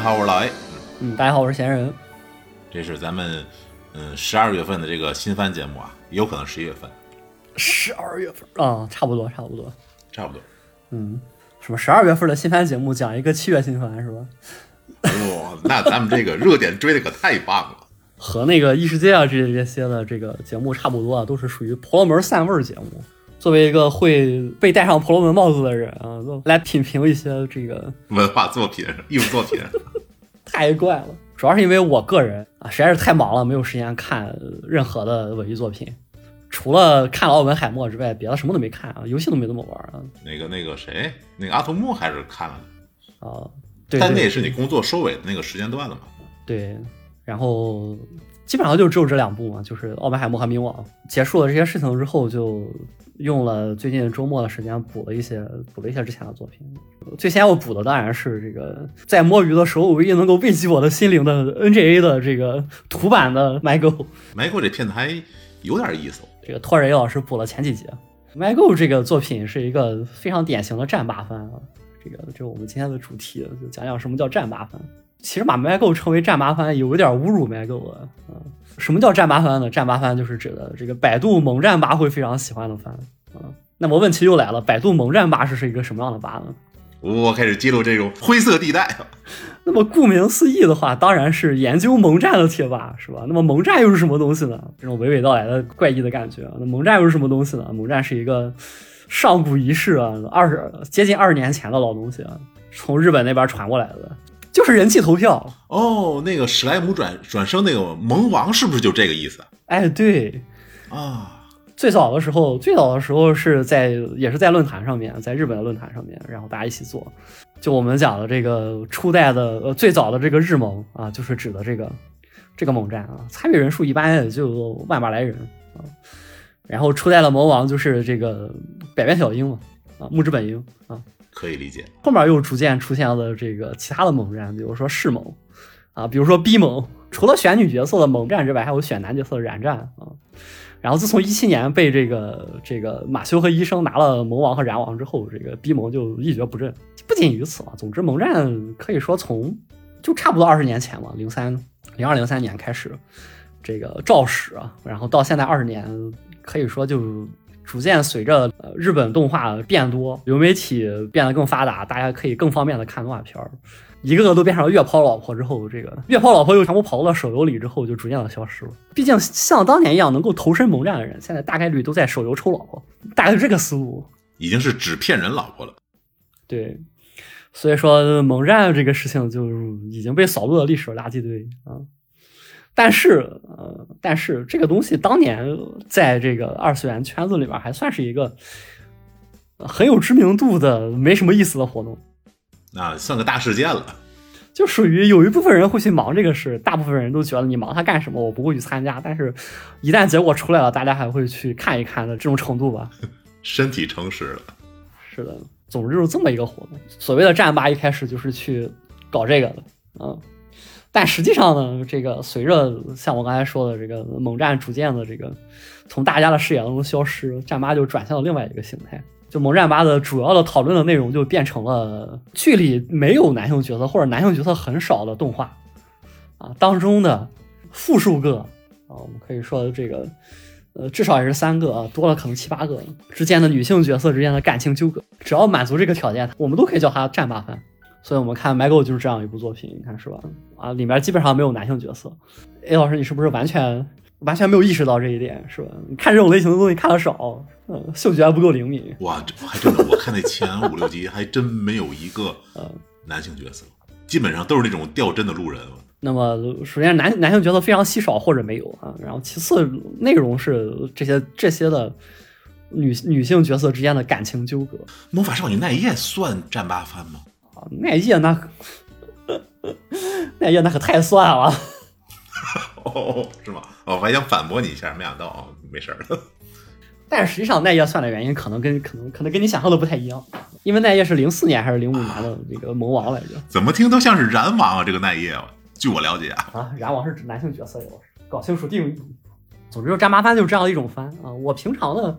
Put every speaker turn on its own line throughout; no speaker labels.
大家好，我是老 A。
嗯，大家好，我是闲人。
这是咱们嗯十二月份的这个新番节目啊，有可能十一月份，
十二月份啊，差不多，差不多。
差不多。
嗯，什么十二月份的新番节目讲一个七月新番是吧？
哇，那咱们这个热点追的可太棒了。
和那个异世界啊这这些的这个节目差不多啊，都是属于婆罗门散味儿节目。作为一个会被戴上婆罗门帽子的人啊，来品评一些这个
文化作品、艺术作品，
太怪了。主要是因为我个人啊，实在是太忙了，没有时间看任何的文艺作品。除了看了《奥本海默》之外，别的什么都没看啊，游戏都没怎么玩啊。
那个那个谁，那个阿童木还是看了的，
啊，对，
但那也是你工作收尾的那个时间段了嘛。
对，然后基本上就只有这两部嘛，就是《奥本海默》和《冥王》。结束了这些事情之后，就用了最近周末的时间补了一些补了一些之前的作品。最先我补的当然是这个在摸鱼的时候唯一能够慰藉我的心灵的 NGA 的这个图版的 My Go。
Michael 这片子还有点意思，
这个托尔老师补了前几集。My Go 这个作品是一个非常典型的战八番啊，这个就是我们今天的主题，就讲讲什么叫战八番。其实把 My Go 称为战八番有一点侮辱 My Go 了啊。什么叫战八番呢？战八番就是指的这个百度萌战吧会非常喜欢的番啊。那么问题又来了，百度萌战吧是是一个什么样的吧呢？
我开始揭露这种灰色地带。
那么顾名思义的话，当然是研究萌战的贴吧，是吧？那么萌战又是什么东西呢？这种娓娓道来的怪异的感觉啊。那萌战又是什么东西呢？萌战是一个上古仪式啊，二十接近二十年前的老东西啊，从日本那边传过来的，就是人气投票。
哦，那个史莱姆转转生那个萌王是不是就这个意思
哎，对，
啊？
最早的时候，最早的时候是在也是在论坛上面，在日本的论坛上面，然后大家一起做。就我们讲的这个初代的呃最早的这个日盟啊，就是指的这个这个盟战啊，参与人数一般也就万把来人啊。然后初代的魔王就是这个百变小樱嘛啊，木之本樱啊。
可以理解。
后面又逐渐出现了这个其他的猛战，比如说世盟啊，比如说逼盟。除了选女角色的猛战之外，还有选男角色的燃战啊。然后自从一七年被这个这个马修和医生拿了盟王和燃王之后，这个逼盟就一蹶不振。不仅于此啊，总之盟战可以说从就差不多二十年前嘛，零三零二零三年开始这个肇始啊，然后到现在二十年，可以说就逐渐随着呃日本动画变多，流媒体变得更发达，大家可以更方便的看动画片儿。一个个都变成了月抛老婆之后，这个月抛老婆又全部跑到了手游里之后，就逐渐的消失了。毕竟像当年一样能够投身盟战的人，现在大概率都在手游抽老婆，大概是这个思路。
已经是只骗人老婆了。
对，所以说盟战这个事情就已经被扫入了历史垃圾堆啊。但是，呃，但是这个东西当年在这个二次元圈子里边还算是一个呃很有知名度的、没什么意思的活动。
那算个大事件了。
就属于有一部分人会去忙这个事，大部分人都觉得你忙它干什么，我不会去参加。但是，一旦结果出来了，大家还会去看一看的这种程度吧。
身体诚实了。
是的，总之就是这么一个活动。所谓的战吧，一开始就是去搞这个的，嗯。但实际上呢，这个随着像我刚才说的这个猛战逐渐的这个从大家的视野当中消失，战八就转向了另外一个形态。就萌战八的主要的讨论的内容就变成了剧里没有男性角色或者男性角色很少的动画啊当中的复数个啊，我们可以说这个呃至少也是三个啊，多了可能七八个之间的女性角色之间的感情纠葛，只要满足这个条件，我们都可以叫它战八番。所以我们看《My Go》就是这样一部作品，你看是吧？啊，里面基本上没有男性角色。A 老师，你是不是完全完全没有意识到这一点，是吧？你看这种类型的东西看的少，嗯，嗅觉还不够灵敏。
哇，这还真的，我看那前五六集还真没有一个
嗯
男性角色，基本上都是那种掉帧的路人。
那么，首先男男性角色非常稀少或者没有啊，然后其次内容是这些这些的女女性角色之间的感情纠葛
魔法少女奈叶算战八番吗？
啊，奈叶那奈叶那可太算了。
哦，是吗？我还想反驳你一下，没想到啊，没事儿。
但是实际上奈叶算的原因可能跟可能可能跟你想象的不太一样，因为奈叶是零四年还是零五年的这个萌王来着
怎么听都像是燃王啊，这个奈叶。据我了解啊，
啊，燃王是指男性角色，搞清楚定义。总之，就战麻番就是这样的一种番啊。我平常呢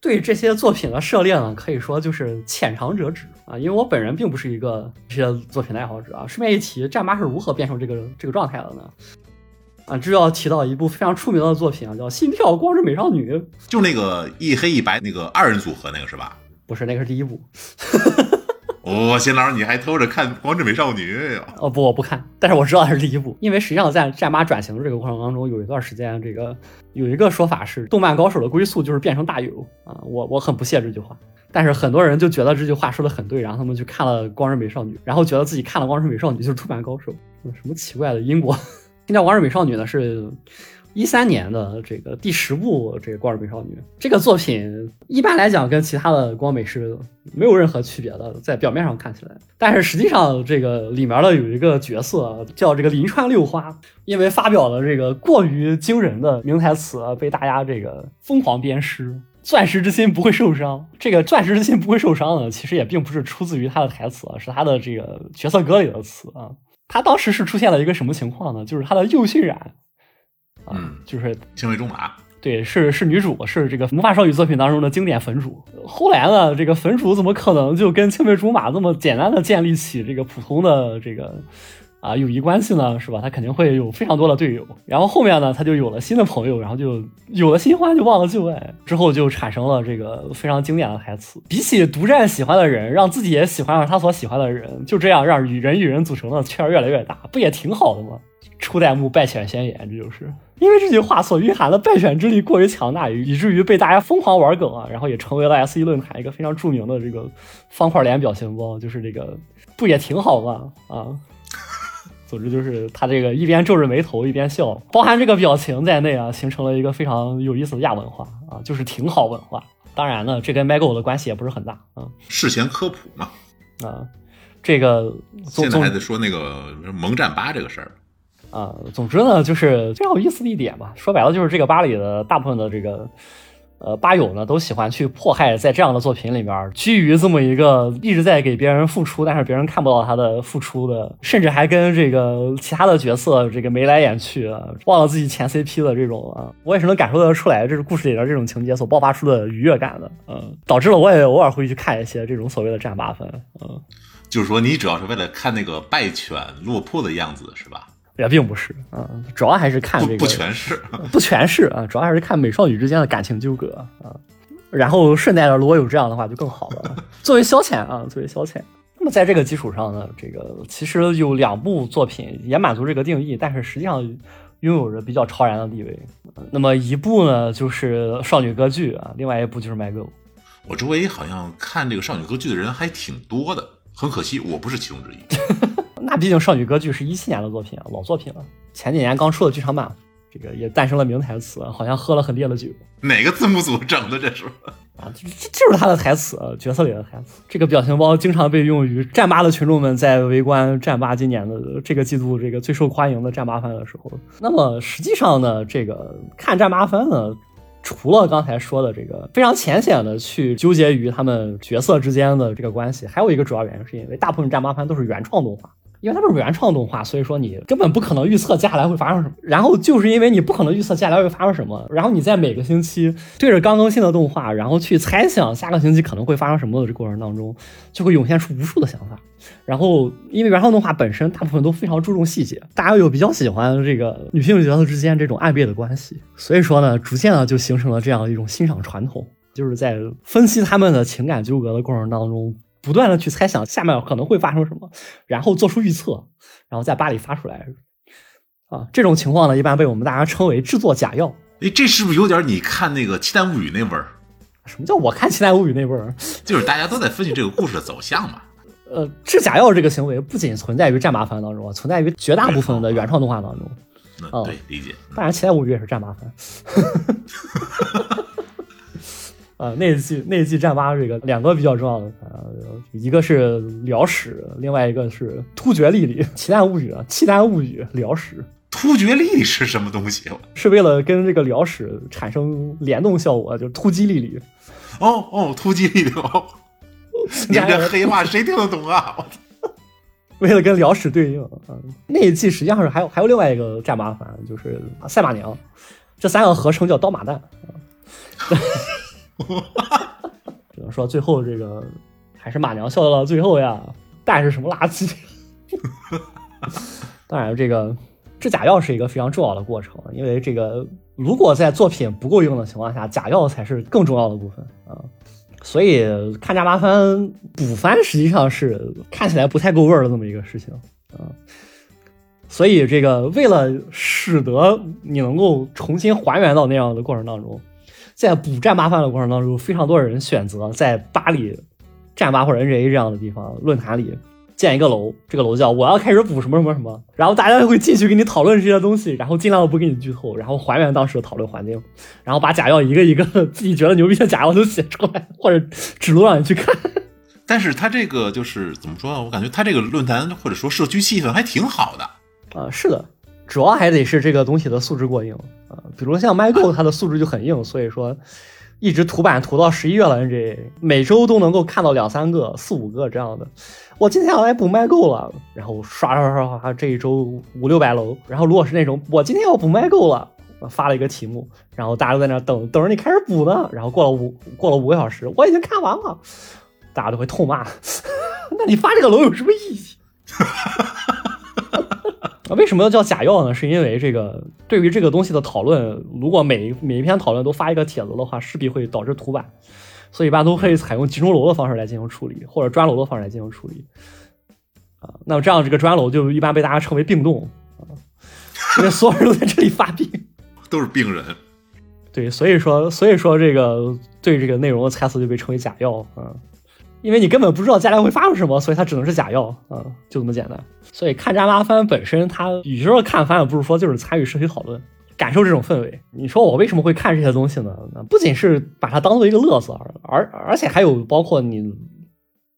对这些作品的涉猎呢，可以说就是浅尝辄止啊，因为我本人并不是一个这些作品的爱好者啊。顺便一提，战妈是如何变成这个这个状态的呢？啊，这要提到一部非常出名的作品啊，叫《心跳光之美少女》，
就那个一黑一白那个二人组合那个是吧？
不是，那个是第一部。
哦，新郎，你还偷着看《光之美少女》呀？
哦不，我不看，但是我知道它是第一部，因为实际上在战妈转型的这个过程当中，有一段时间，这个有一个说法是，动漫高手的归宿就是变成大友啊，我我很不屑这句话，但是很多人就觉得这句话说的很对，然后他们去看了《光之美少女》，然后觉得自己看了《光之美少女》就是出版高手，什么奇怪的因果？现在《光之美少女》呢是。一三年的这个第十部这个《光之美少女》这个作品，一般来讲跟其他的光美是没有任何区别的，在表面上看起来，但是实际上这个里面的有一个角色叫这个林川六花，因为发表了这个过于惊人的名台词，被大家这个疯狂鞭尸。钻石之心不会受伤，这个钻石之心不会受伤呢，其实也并不是出自于他的台词，是他的这个角色歌里的词啊。他当时是出现了一个什么情况呢？就是他的右渲染。
嗯，
就是
青梅竹马，
对，是是女主，是这个魔法少女作品当中的经典粉主。后来呢，这个粉主怎么可能就跟青梅竹马这么简单的建立起这个普通的这个啊友谊关系呢？是吧？他肯定会有非常多的队友。然后后面呢，他就有了新的朋友，然后就有了新欢就忘了旧爱，之后就产生了这个非常经典的台词：比起独占喜欢的人，让自己也喜欢上他所喜欢的人，就这样让与人与人组成的圈越来越大，不也挺好的吗？初代目败犬先言，这就是因为这句话所蕴含的败犬之力过于强大，以至于被大家疯狂玩梗啊，然后也成为了 S 一论坛一个非常著名的这个方块脸表情包，就是这个不也挺好吗？啊，总之就是他这个一边皱着眉头一边笑，包含这个表情在内啊，形成了一个非常有意思的亚文化啊，就是挺好文化。当然呢，这跟 Mego 的关系也不是很大啊。
事前科普嘛，
啊，这个
现在还得说那个萌战八这个事儿。
啊，总之呢，就是非常有意思的一点吧。说白了，就是这个吧里的大部分的这个呃吧友呢，都喜欢去迫害在这样的作品里面居于这么一个一直在给别人付出，但是别人看不到他的付出的，甚至还跟这个其他的角色这个眉来眼去，忘了自己前 CP 的这种啊，我也是能感受得出来，这是故事里边这种情节所爆发出的愉悦感的。嗯，导致了我也偶尔会去看一些这种所谓的战八分。嗯，
就是说你主要是为了看那个败犬落魄的样子，是吧？
也并不是啊，主要还是看这个
不全是，
不全是啊，主要还是看美少女之间的感情纠葛啊。然后顺带着，如果有这样的话就更好了，作为消遣啊，作为消遣。那么在这个基础上呢，这个其实有两部作品也满足这个定义，但是实际上拥有着比较超然的地位。那么一部呢就是少女歌剧啊，另外一部就是《My Girl》。
我周围好像看这个少女歌剧的人还挺多的，很可惜我不是其中之一。
那毕竟少女歌剧是一七年的作品啊，老作品了。前几年刚出的剧场版，这个也诞生了名台词，好像喝了很烈的酒。
哪个字幕组整的这是？
啊，这就是他的台词，角色里的台词。这个表情包经常被用于战八的群众们在围观战八今年的这个季度这个最受欢迎的战八番的时候。那么实际上呢，这个看战八番呢，除了刚才说的这个非常浅显的去纠结于他们角色之间的这个关系，还有一个主要原因是因为大部分战八番都是原创动画。因为它是原创动画，所以说你根本不可能预测接下来会发生什么。然后就是因为你不可能预测接下来会发生什么，然后你在每个星期对着刚更新的动画，然后去猜想下个星期可能会发生什么的这过程当中，就会涌现出无数的想法。然后因为原创动画本身大部分都非常注重细节，大家又比较喜欢这个女性角色之间这种暧昧的关系，所以说呢，逐渐的就形成了这样一种欣赏传统，就是在分析他们的情感纠葛的过程当中。不断的去猜想下面可能会发生什么，然后做出预测，然后在巴黎发出来，啊，这种情况呢，一般被我们大家称为制作假药。
哎，这是不是有点你看那个《期待物语》那味儿？
什么叫我看《期待物语》那味儿？
就是大家都在分析这个故事的走向嘛。
呃，制假药这个行为不仅存在于战麻番当中，存在于绝大部分的原创动画当中。
嗯，对，理解。
当然，《期待物语》也是战麻番。呃，那一季那一季战八这个两个比较重要的，呃，一个是辽史，另外一个是突厥丽丽。契丹物语啊，契丹物语辽史。
突厥丽丽是什么东西？
是为了跟这个辽史产生联动效果，就是突击丽丽。
哦哦，突击丽丽哦，你这黑话谁听得懂啊？
为了跟辽史对应啊，那一季实际上是还有还有另外一个战八番，就是赛马娘，这三个合称叫刀马旦。只能说最后这个还是马娘笑到了最后呀？蛋是什么垃圾？当然，这个制假药是一个非常重要的过程，因为这个如果在作品不够用的情况下，假药才是更重要的部分啊。所以看加麻番补番实际上是看起来不太够味儿的这么一个事情啊。所以这个为了使得你能够重新还原到那样的过程当中，在补战八饭的过程当中，非常多人选择在巴黎战八或者 NGA 这样的地方论坛里。建一个楼，这个楼叫我要开始补什么什么什么，然后大家会进去跟你讨论这些东西，然后尽量不给你剧透，然后还原当时的讨论环境，然后把假药一个一个自己觉得牛逼的假药都写出来，或者指路让你去看。
但是他这个就是怎么说呢？我感觉他这个论坛或者说社区气氛还挺好的。
啊，是的，主要还得是这个东西的素质过硬啊，比如像 MyGo，它的素质就很硬，所以说。一直涂版涂到十一月了，NJ 每周都能够看到两三个、四五个这样的。我今天要来补麦够了，然后刷刷刷刷，这一周五六百楼。然后如果是那种我今天要补麦够了，发了一个题目，然后大家都在那等等着你开始补呢。然后过了五过了五个小时，我已经看完了，大家都会痛骂。那你发这个楼有什么意义？啊，为什么要叫假药呢？是因为这个对于这个东西的讨论，如果每每一篇讨论都发一个帖子的话，势必会导致涂版，所以一般都可以采用集中楼的方式来进行处理，或者砖楼的方式来进行处理。啊，那么这样这个砖楼就一般被大家称为病栋啊，因为所有人都在这里发病，
都是病人。
对，所以说所以说这个对这个内容的猜测就被称为假药啊。因为你根本不知道将来会发生什么，所以它只能是假药嗯，就这么简单。所以看扎拉番本身，它与其说看番，也不是说就是参与社区讨论，感受这种氛围。你说我为什么会看这些东西呢？不仅是把它当做一个乐子，而而且还有包括你。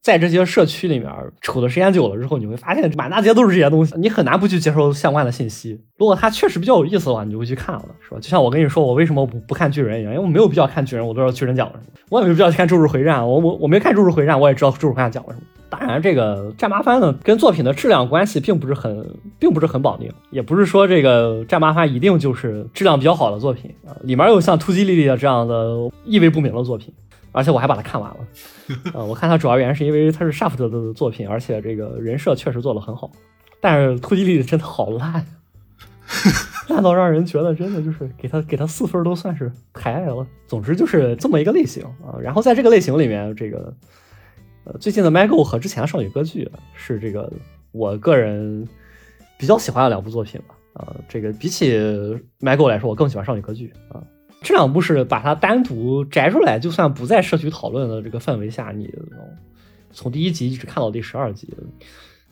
在这些社区里面处的时间久了之后，你会发现满大街都是这些东西，你很难不去接受相关的信息。如果它确实比较有意思的话，你就会去看了，是吧？就像我跟你说，我为什么不不看巨人一样，因为我没有必要看巨人，我都知道巨人讲了什么。我也没有必要去看周日回战，我我我没看周日回战，我也知道周日回战讲了什么。当然，这个战麻番呢，跟作品的质量关系并不是很，并不是很绑定，也不是说这个战麻番一定就是质量比较好的作品啊。里面有像突击莉莉的这样的意味不明的作品。而且我还把它看完了，呃，我看它主要原因是因为它是 Shaft 的作品，而且这个人设确实做的很好。但是突击力真的好烂，烂到让人觉得真的就是给他给他四分都算是抬了。总之就是这么一个类型啊。然后在这个类型里面，这个呃最近的 Mago 和之前的少女歌剧是这个我个人比较喜欢的两部作品吧。啊，这个比起 Mago 来说，我更喜欢少女歌剧啊。这两部是把它单独摘出来，就算不在社区讨论的这个氛围下，你从第一集一直看到第十二集，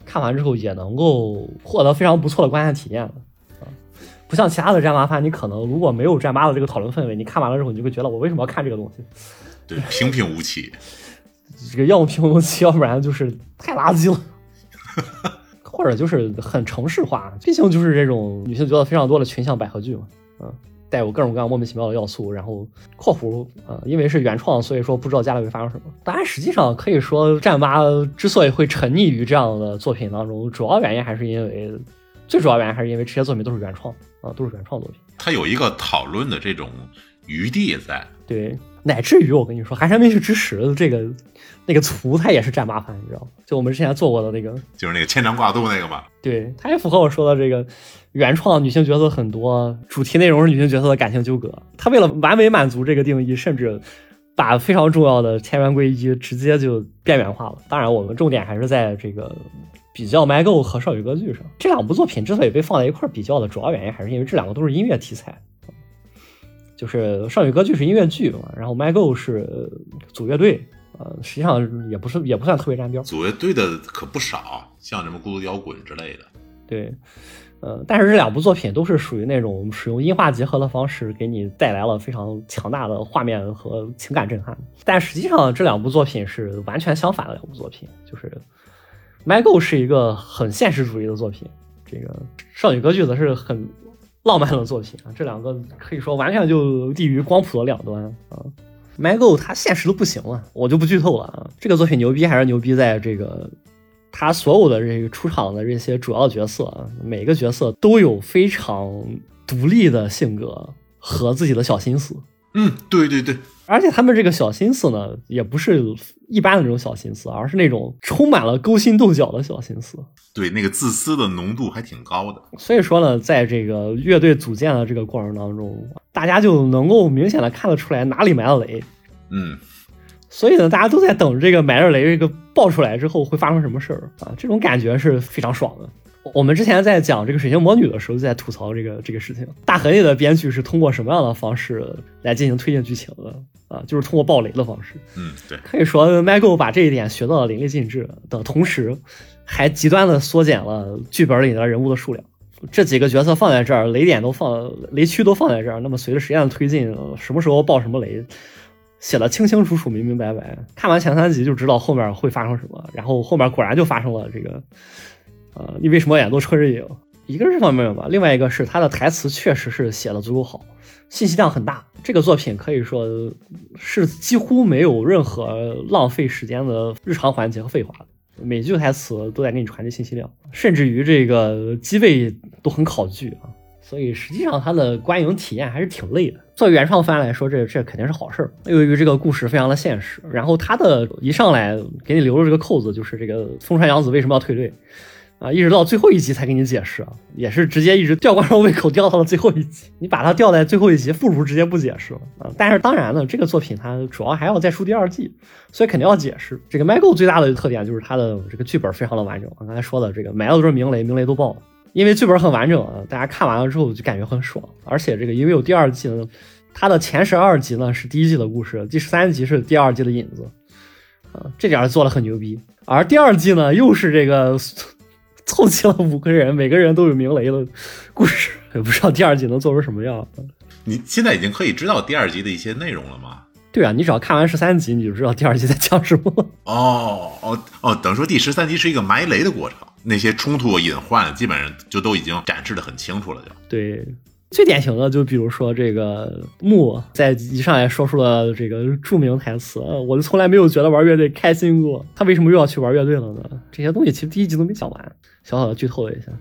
看完之后也能够获得非常不错的观看体验啊。不像其他的战麻番，你可能如果没有战八的这个讨论氛围，你看完了之后，你就会觉得我为什么要看这个东西？
对，平平无奇。
这个要么平平无奇，要不然就是太垃圾了，或者就是很城市化。毕竟就是这种女性角色非常多的群像百合剧嘛，嗯。带有各种各样莫名其妙的要素，然后括弧啊，因为是原创，所以说不知道将来会发生什么。当然，实际上可以说战八之所以会沉溺于这样的作品当中，主要原因还是因为，最主要原因还是因为这些作品都是原创啊，都是原创作品。
它有一个讨论的这种余地在。
对，乃至于我跟你说，寒山美雪之时这个那个图，它也是占八番，你知道吗？就我们之前做过的那个，
就是那个牵肠挂肚那个嘛。
对，它也符合我说的这个。原创女性角色很多，主题内容是女性角色的感情纠葛。他为了完美满足这个定义，甚至把非常重要的千元归一直接就边缘化了。当然，我们重点还是在这个比较《My Go》和《少女歌剧》上。这两部作品之所以被放在一块比较的主要原因，还是因为这两个都是音乐题材。就是《少女歌剧》是音乐剧嘛，然后《My Go》是组乐队，呃，实际上也不是也不算特别沾边。
组乐队的可不少，像什么孤独摇滚之类的。
对。呃，但是这两部作品都是属于那种使用音画结合的方式，给你带来了非常强大的画面和情感震撼。但实际上，这两部作品是完全相反的两部作品。就是《My Go》是一个很现实主义的作品，这个《少女歌剧》则是很浪漫的作品啊。这两个可以说完全就立于光谱的两端啊。《My Go》它现实都不行了，我就不剧透了啊。这个作品牛逼还是牛逼在这个。他所有的这个出场的这些主要角色啊，每个角色都有非常独立的性格和自己的小心思。
嗯，对对对，
而且他们这个小心思呢，也不是一般的那种小心思，而是那种充满了勾心斗角的小心思。
对，那个自私的浓度还挺高的。
所以说呢，在这个乐队组建的这个过程当中，大家就能够明显的看得出来哪里埋了雷。
嗯，
所以呢，大家都在等这个埋了雷这个爆出来之后会发生什么事儿啊？这种感觉是非常爽的。我们之前在讲这个水星魔女的时候，就在吐槽这个这个事情。大河内的编剧是通过什么样的方式来进行推进剧情的啊？就是通过暴雷的方式。
嗯，对，
可以说 Michael 把这一点学到了淋漓尽致的同时，还极端的缩减了剧本里的人物的数量。这几个角色放在这儿，雷点都放，雷区都放在这儿。那么随着时间的推进，什么时候爆什么雷，写的清清楚楚、明明白白。看完前三集就知道后面会发生什么，然后后面果然就发生了这个。呃，你为什么演都穿着影？一个是这方面吧，另外一个是他的台词确实是写的足够好，信息量很大。这个作品可以说是几乎没有任何浪费时间的日常环节和废话的，每句台词都在给你传递信息量，甚至于这个机位都很考据啊。所以实际上他的观影体验还是挺累的。作为原创番来说，这这肯定是好事儿。由于这个故事非常的现实，然后他的一上来给你留了这个扣子，就是这个风川洋子为什么要退队。啊，一直到最后一集才给你解释，也是直接一直吊观众胃口吊到了最后一集。你把它吊在最后一集，不如直接不解释了啊。但是当然呢，这个作品它主要还要再出第二季，所以肯定要解释。这个 Michael 最大的特点就是它的这个剧本非常的完整。我刚才说的这个埋了都是明雷，明雷都爆了，因为剧本很完整啊，大家看完了之后就感觉很爽。而且这个因为有第二季呢，它的前十二集呢是第一季的故事，第十三集是第二季的引子，啊，这点做的很牛逼。而第二季呢又是这个。凑齐了五个人，每个人都有明雷的故事，也不知道第二集能做成什么样。
你现在已经可以知道第二集的一些内容了吗？
对啊，你只要看完十三集，你就知道第二集在讲什么。
哦哦哦，等于说第十三集是一个埋雷的过程，那些冲突隐患基本上就都已经展示的很清楚了，就
对。最典型的就比如说这个木在一上来说出了这个著名台词，我就从来没有觉得玩乐队开心过，他为什么又要去玩乐队了呢？这些东西其实第一集都没讲完，小小的剧透了一下，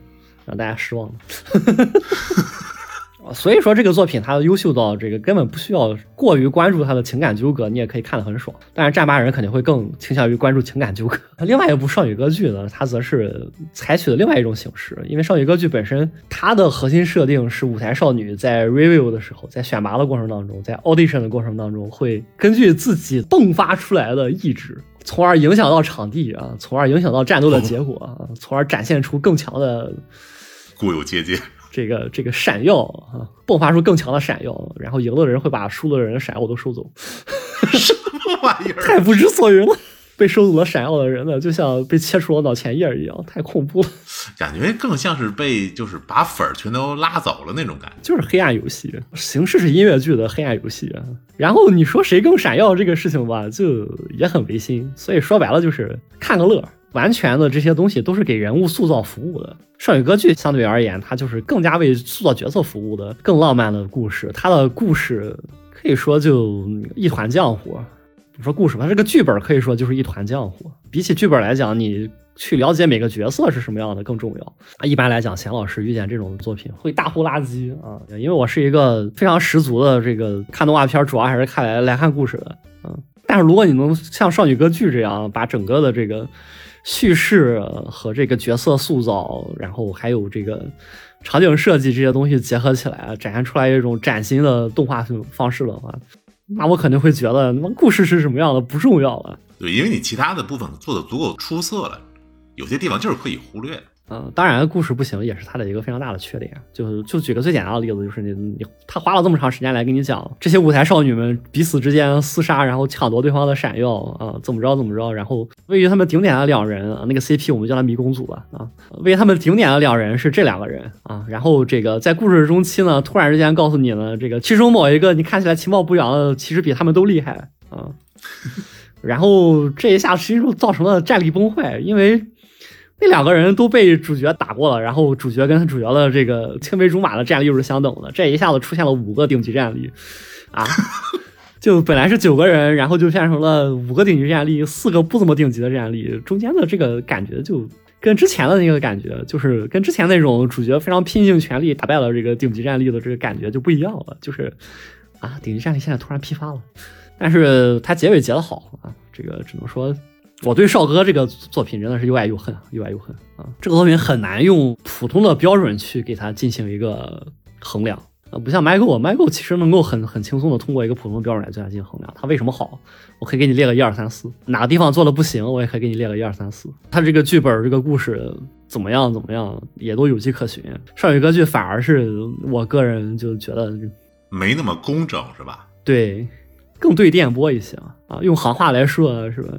让大家失望了。所以说这个作品它优秀到这个根本不需要过于关注它的情感纠葛，你也可以看得很爽。但是战八人肯定会更倾向于关注情感纠葛。另外一部少女歌剧呢，它则是采取了另外一种形式，因为少女歌剧本身它的核心设定是舞台少女在 review 的时候，在选拔的过程当中，在 audition 的过程当中，会根据自己迸发出来的意志，从而影响到场地啊，从而影响到战斗的结果啊，从而展现出更强的
固有阶级。
这个这个闪耀啊，迸发出更强的闪耀，然后赢的人会把输的人的闪耀都收走，
什么玩意儿？
太不知所云了！被收走了闪耀的人呢，就像被切除了脑前叶一样，太恐怖了。
感觉更像是被就是把粉儿全都拉走了那种感觉，
就是黑暗游戏，形式是音乐剧的黑暗游戏。然后你说谁更闪耀这个事情吧，就也很违心。所以说白了就是看个乐。完全的这些东西都是给人物塑造服务的。少女歌剧相对而言，它就是更加为塑造角色服务的，更浪漫的故事。它的故事可以说就一团浆糊。你说故事吧，这个剧本可以说就是一团浆糊。比起剧本来讲，你去了解每个角色是什么样的更重要。啊，一般来讲，贤老师遇见这种作品会大呼垃圾啊，因为我是一个非常十足的这个看动画片，主要还是看来来看故事的。嗯，但是如果你能像少女歌剧这样把整个的这个。叙事和这个角色塑造，然后还有这个场景设计这些东西结合起来，展现出来一种崭新的动画方式的话，那我肯定会觉得，那故事是什么样的不重要了。
对，因为你其他的部分做的足够出色了，有些地方就是可以忽略的。
嗯，当然故事不行也是他的一个非常大的缺点。就就举个最简单的例子，就是你你他花了这么长时间来跟你讲这些舞台少女们彼此之间厮杀，然后抢夺对方的闪耀啊，怎么着怎么着。然后位于他们顶点的两人啊，那个 CP 我们叫他迷宫组吧啊，位于他们顶点的两人是这两个人啊。然后这个在故事中期呢，突然之间告诉你呢，这个其中某一个你看起来其貌不扬的，其实比他们都厉害啊。然后这一下实际上造成了战力崩坏，因为。那两个人都被主角打过了，然后主角跟主角的这个青梅竹马的战力又是相等的，这一下子出现了五个顶级战力，啊，就本来是九个人，然后就变成了五个顶级战力，四个不怎么顶级的战力，中间的这个感觉就跟之前的那个感觉，就是跟之前那种主角非常拼尽全力打败了这个顶级战力的这个感觉就不一样了，就是啊，顶级战力现在突然批发了，但是他结尾结得好啊，这个只能说我对少哥这个作品真的是又爱又恨，又爱又恨啊。这个作品很难用普通的标准去给它进行一个衡量啊，不像 Michael，Michael 其实能够很很轻松的通过一个普通的标准来对它进行衡量。它为什么好？我可以给你列个一二三四，哪个地方做的不行，我也可以给你列个一二三四。他这个剧本这个故事怎么样怎么样，也都有迹可循。少女歌剧反而是我个人就觉得
没那么工整，是吧？
对，更对电波一些啊。用行话来说是吧？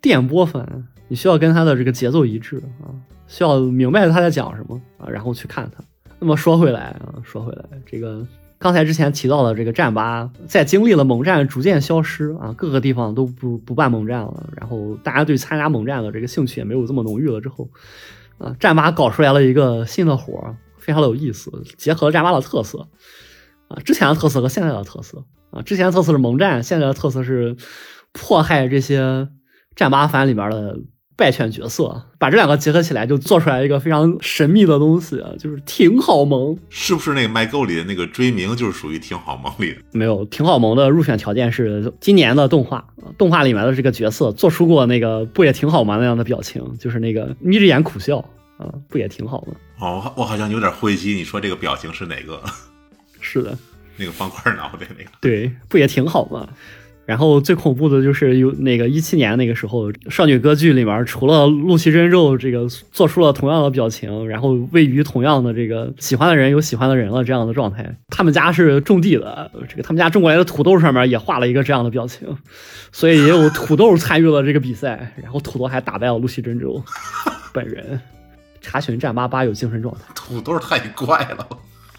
电波番，你需要跟他的这个节奏一致啊，需要明白他在讲什么啊，然后去看他。那么说回来啊，说回来，这个刚才之前提到的这个战八，在经历了猛战逐渐消失啊，各个地方都不不办猛战了，然后大家对参加猛战的这个兴趣也没有这么浓郁了之后，啊，战八搞出来了一个新的活，非常的有意思，结合了战八的特色啊，之前的特色和现在的特色啊，之前的特色是猛战，现在的特色是迫害这些。战八番里边的败犬角色，把这两个结合起来，就做出来一个非常神秘的东西，就是挺好萌。
是不是那个麦购里的那个追名就是属于挺好萌里的？
没有，挺好萌的入选条件是今年的动画，动画里面的这个角色做出过那个不也挺好吗那样的表情，就是那个眯着眼苦笑啊，不也挺好吗？
哦，我好像有点晦气，你说这个表情是哪个？
是的，
那个方块脑袋那个。
对，不也挺好吗？然后最恐怖的就是有那个一七年那个时候，少女歌剧里面除了陆崎真宙这个做出了同样的表情，然后位于同样的这个喜欢的人有喜欢的人了这样的状态，他们家是种地的，这个他们家种过来的土豆上面也画了一个这样的表情，所以也有土豆参与了这个比赛，然后土豆还打败了陆崎真宙本人。查询战八八有精神状态，
土豆太怪了。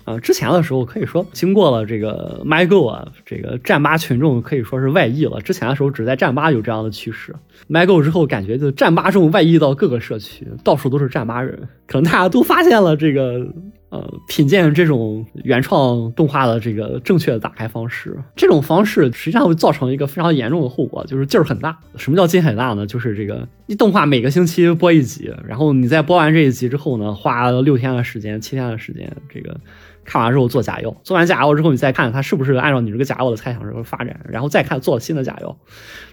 啊，之前的时候可以说经过了这个 MyGo 啊，这个战八群众可以说是外溢了。之前的时候只在战八有这样的趋势，MyGo 之后感觉就战八众外溢到各个社区，到处都是战八人。可能大家都发现了这个呃品鉴这种原创动画的这个正确的打开方式。这种方式实际上会造成一个非常严重的后果，就是劲儿很大。什么叫劲很大呢？就是这个一动画每个星期播一集，然后你在播完这一集之后呢，花六天的时间、七天的时间，这个。看完之后做假药，做完假药之后，你再看它是不是按照你这个假药的猜想这个发展，然后再看做了新的假药，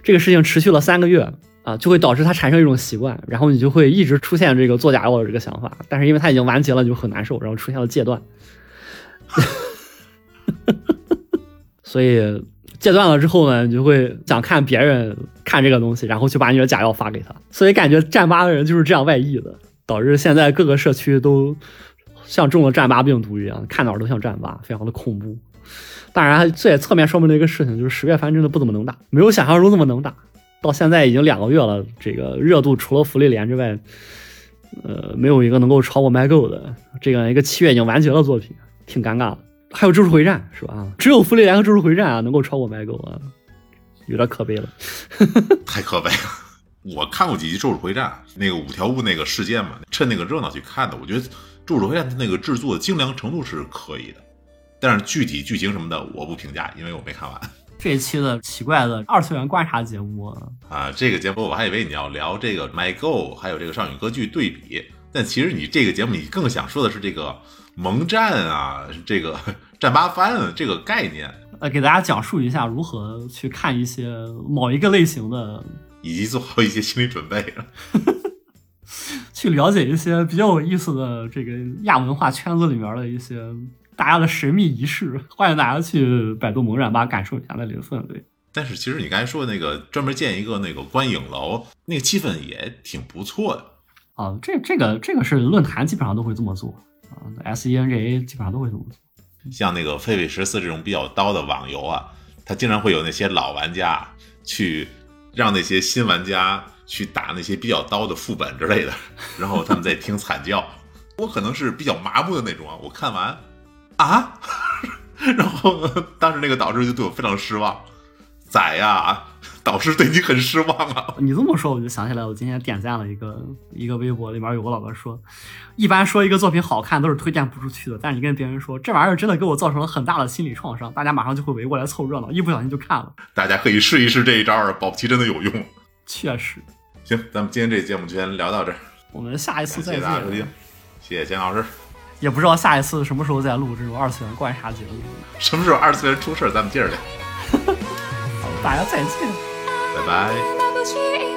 这个事情持续了三个月啊，就会导致它产生一种习惯，然后你就会一直出现这个做假药的这个想法，但是因为它已经完结了，就很难受，然后出现了戒断，所以戒断了之后呢，你就会想看别人看这个东西，然后就把你的假药发给他，所以感觉战八的人就是这样外溢的，导致现在各个社区都。像中了战八病毒一样，看哪儿都像战八，非常的恐怖。当然，这也侧面说明了一个事情，就是十月番真的不怎么能打，没有想象中那么能打。到现在已经两个月了，这个热度除了福利连之外，呃，没有一个能够超过 MyGo 的这样一个七月已经完结的作品，挺尴尬的。还有咒术回战是吧？只有福利连和咒术回战啊能够超过 MyGo 啊，有点可悲了。
太可悲了！我看过几集咒术回战，那个五条悟那个事件嘛，趁那个热闹去看的，我觉得。《咒术回战》的那个制作精良程度是可以的，但是具体剧情什么的我不评价，因为我没看完。
这一期的奇怪的二次元观察节目
啊，这个节目我还以为你要聊这个《My Go》还有这个少女歌剧对比，但其实你这个节目你更想说的是这个萌战啊，这个 战八番这个概念。
呃，给大家讲述一下如何去看一些某一个类型的，
以及做好一些心理准备。
去了解一些比较有意思的这个亚文化圈子里面的一些大家的神秘仪式，欢迎大家去百度萌战吧感受一下那里的氛围。
但是其实你刚才说的那个专门建一个那个观影楼，那个气氛也挺不错的
啊。这这个这个是论坛基本上都会这么做啊，S E N G A 基本上都会这么做。
像那个《狒狒十四》这种比较刀的网游啊，它经常会有那些老玩家去让那些新玩家。去打那些比较刀的副本之类的，然后他们在听惨叫。我可能是比较麻木的那种啊，我看完啊，然后当时那个导师就对我非常失望。仔呀，导师对你很失望啊！
你这么说，我就想起来，我今天点赞了一个一个微博，里面有个老哥说，一般说一个作品好看都是推荐不出去的，但是你跟别人说这玩意儿真的给我造成了很大的心理创伤，大家马上就会围过来凑热闹，一不小心就看了。
大家可以试一试这一招，保不齐真的有用。
确实。
行，咱们今天这节目就先聊到这儿。
我们下一次再见。
谢谢大家收听，谢谢钱老师，
也不知道下一次什么时候再录这种二次元观察节目。
什么时候二次元出事儿，咱们接着聊。
好，大家再见。
拜拜。